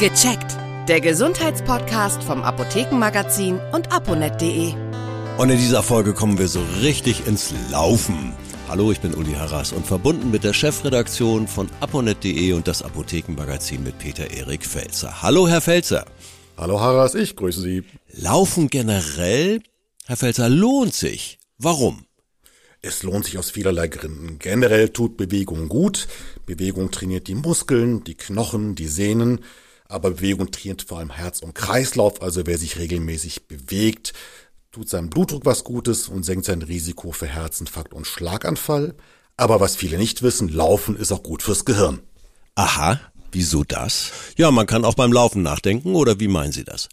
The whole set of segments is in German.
Gecheckt. Der Gesundheitspodcast vom Apothekenmagazin und aponet.de. Und in dieser Folge kommen wir so richtig ins Laufen. Hallo, ich bin Uli Harras und verbunden mit der Chefredaktion von aponet.de und das Apothekenmagazin mit Peter Erik Felzer. Hallo, Herr Felzer. Hallo Harras, ich grüße Sie. Laufen generell, Herr Felzer, lohnt sich. Warum? Es lohnt sich aus vielerlei Gründen. Generell tut Bewegung gut. Bewegung trainiert die Muskeln, die Knochen, die Sehnen. Aber Bewegung trainiert vor allem Herz und Kreislauf. Also wer sich regelmäßig bewegt, tut seinem Blutdruck was Gutes und senkt sein Risiko für Herzinfarkt und Schlaganfall. Aber was viele nicht wissen, Laufen ist auch gut fürs Gehirn. Aha, wieso das? Ja, man kann auch beim Laufen nachdenken, oder wie meinen Sie das?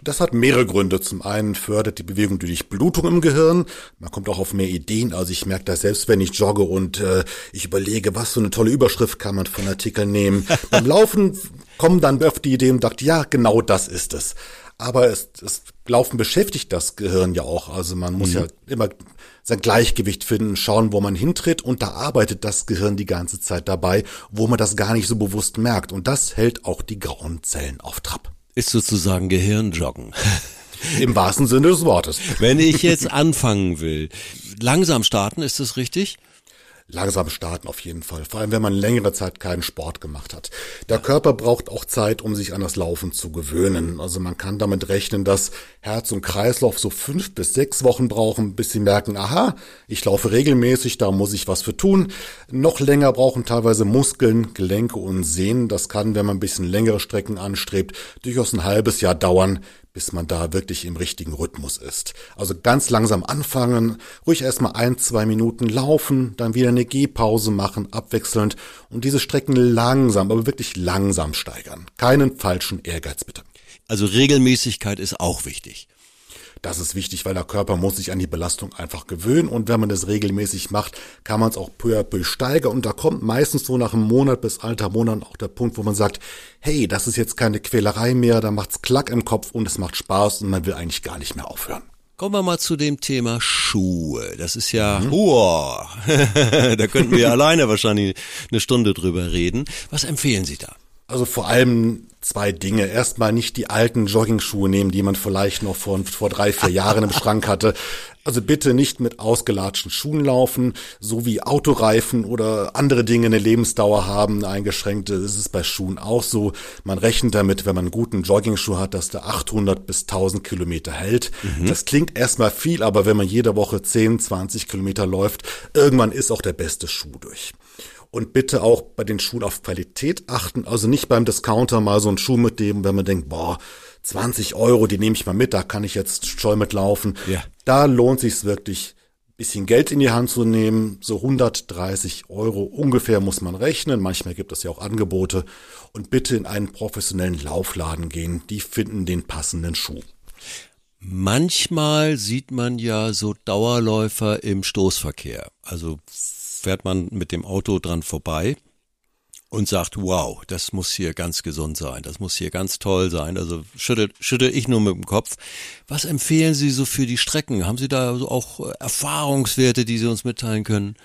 Das hat mehrere Gründe. Zum einen fördert die Bewegung die Durchblutung im Gehirn. Man kommt auch auf mehr Ideen. Also ich merke das selbst, wenn ich jogge und äh, ich überlege, was für eine tolle Überschrift kann man von Artikeln nehmen. Beim Laufen kommen dann auf die Idee und sagt, ja, genau das ist es. Aber es, das Laufen beschäftigt das Gehirn ja auch. Also man muss mhm. ja immer sein Gleichgewicht finden, schauen, wo man hintritt und da arbeitet das Gehirn die ganze Zeit dabei, wo man das gar nicht so bewusst merkt. Und das hält auch die grauen Zellen auf Trab ist sozusagen Gehirnjoggen. Im wahrsten Sinne des Wortes. Wenn ich jetzt anfangen will, langsam starten, ist das richtig? Langsam starten auf jeden Fall. Vor allem, wenn man längere Zeit keinen Sport gemacht hat. Der Körper braucht auch Zeit, um sich an das Laufen zu gewöhnen. Also man kann damit rechnen, dass Herz und Kreislauf so fünf bis sechs Wochen brauchen, bis sie merken, aha, ich laufe regelmäßig, da muss ich was für tun. Noch länger brauchen teilweise Muskeln, Gelenke und Sehnen. Das kann, wenn man ein bisschen längere Strecken anstrebt, durchaus ein halbes Jahr dauern, bis man da wirklich im richtigen Rhythmus ist. Also ganz langsam anfangen, ruhig erstmal ein, zwei Minuten laufen, dann wieder eine Gehpause machen, abwechselnd und diese Strecken langsam, aber wirklich langsam steigern. Keinen falschen Ehrgeiz bitte. Also Regelmäßigkeit ist auch wichtig. Das ist wichtig, weil der Körper muss sich an die Belastung einfach gewöhnen und wenn man das regelmäßig macht, kann man es auch peu à peu steigern und da kommt meistens so nach einem Monat bis alter Monat auch der Punkt, wo man sagt, hey, das ist jetzt keine Quälerei mehr, da macht's Klack im Kopf und es macht Spaß und man will eigentlich gar nicht mehr aufhören. Kommen wir mal zu dem Thema Schuhe. Das ist ja, mhm. oh, da könnten wir alleine wahrscheinlich eine Stunde drüber reden. Was empfehlen Sie da? Also vor allem zwei Dinge. Erstmal nicht die alten Joggingschuhe nehmen, die man vielleicht noch vor, vor drei, vier Jahren im Schrank hatte. Also bitte nicht mit ausgelatschten Schuhen laufen, so wie Autoreifen oder andere Dinge eine Lebensdauer haben, eine eingeschränkte. Das ist bei Schuhen auch so. Man rechnet damit, wenn man einen guten Joggingschuh hat, dass der 800 bis 1000 Kilometer hält. Mhm. Das klingt erstmal viel, aber wenn man jede Woche 10, 20 Kilometer läuft, irgendwann ist auch der beste Schuh durch. Und bitte auch bei den Schuhen auf Qualität achten. Also nicht beim Discounter mal so einen Schuh mitnehmen, wenn man denkt, boah, 20 Euro, die nehme ich mal mit, da kann ich jetzt scheu mitlaufen. Ja. Da lohnt sich's wirklich, bisschen Geld in die Hand zu nehmen. So 130 Euro ungefähr muss man rechnen. Manchmal gibt es ja auch Angebote. Und bitte in einen professionellen Laufladen gehen. Die finden den passenden Schuh. Manchmal sieht man ja so Dauerläufer im Stoßverkehr. Also fährt man mit dem Auto dran vorbei und sagt, wow, das muss hier ganz gesund sein, das muss hier ganz toll sein. Also schüttel, schüttel ich nur mit dem Kopf. Was empfehlen Sie so für die Strecken? Haben Sie da auch Erfahrungswerte, die Sie uns mitteilen können?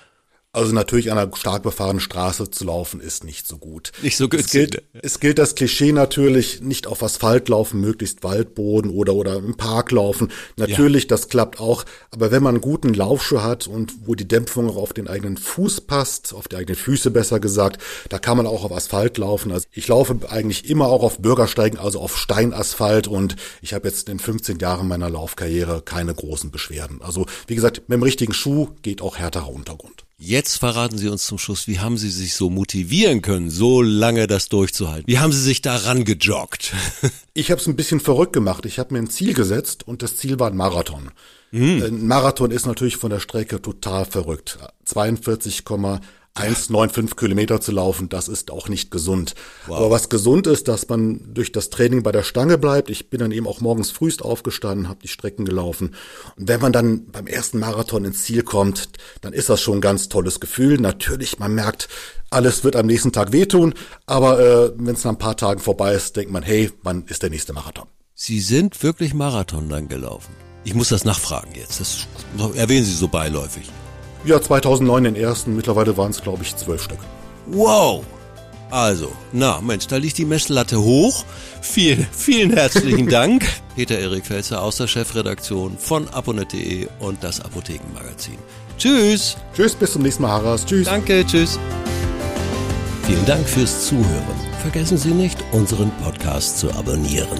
Also natürlich an einer stark befahrenen Straße zu laufen ist nicht so gut. Nicht so gut. Es gilt, es gilt das Klischee natürlich, nicht auf Asphalt laufen, möglichst Waldboden oder, oder im Park laufen. Natürlich, ja. das klappt auch. Aber wenn man einen guten Laufschuh hat und wo die Dämpfung auch auf den eigenen Fuß passt, auf die eigenen Füße besser gesagt, da kann man auch auf Asphalt laufen. Also ich laufe eigentlich immer auch auf Bürgersteigen, also auf Steinasphalt und ich habe jetzt in 15 Jahren meiner Laufkarriere keine großen Beschwerden. Also wie gesagt, mit dem richtigen Schuh geht auch härterer Untergrund. Jetzt verraten Sie uns zum Schluss, wie haben Sie sich so motivieren können, so lange das durchzuhalten? Wie haben Sie sich daran gejoggt? ich habe es ein bisschen verrückt gemacht. Ich habe mir ein Ziel gesetzt und das Ziel war ein Marathon. Mhm. Ein Marathon ist natürlich von der Strecke total verrückt. 42, 1,95 Kilometer zu laufen, das ist auch nicht gesund. Wow. Aber was gesund ist, dass man durch das Training bei der Stange bleibt. Ich bin dann eben auch morgens frühst aufgestanden, habe die Strecken gelaufen. Und wenn man dann beim ersten Marathon ins Ziel kommt, dann ist das schon ein ganz tolles Gefühl. Natürlich, man merkt, alles wird am nächsten Tag wehtun, aber äh, wenn es nach ein paar Tagen vorbei ist, denkt man, hey, wann ist der nächste Marathon? Sie sind wirklich Marathon dann gelaufen. Ich muss das nachfragen jetzt. Das erwähnen Sie so beiläufig. Ja, 2009 den ersten. Mittlerweile waren es, glaube ich, zwölf Stück. Wow! Also, na Mensch, da liegt die Messlatte hoch. Vielen, vielen herzlichen Dank. Peter Erik Felzer aus der Chefredaktion von aponet.de und das Apothekenmagazin. Tschüss. Tschüss, bis zum nächsten Mal, Harras. Tschüss. Danke, tschüss. Vielen Dank fürs Zuhören. Vergessen Sie nicht, unseren Podcast zu abonnieren.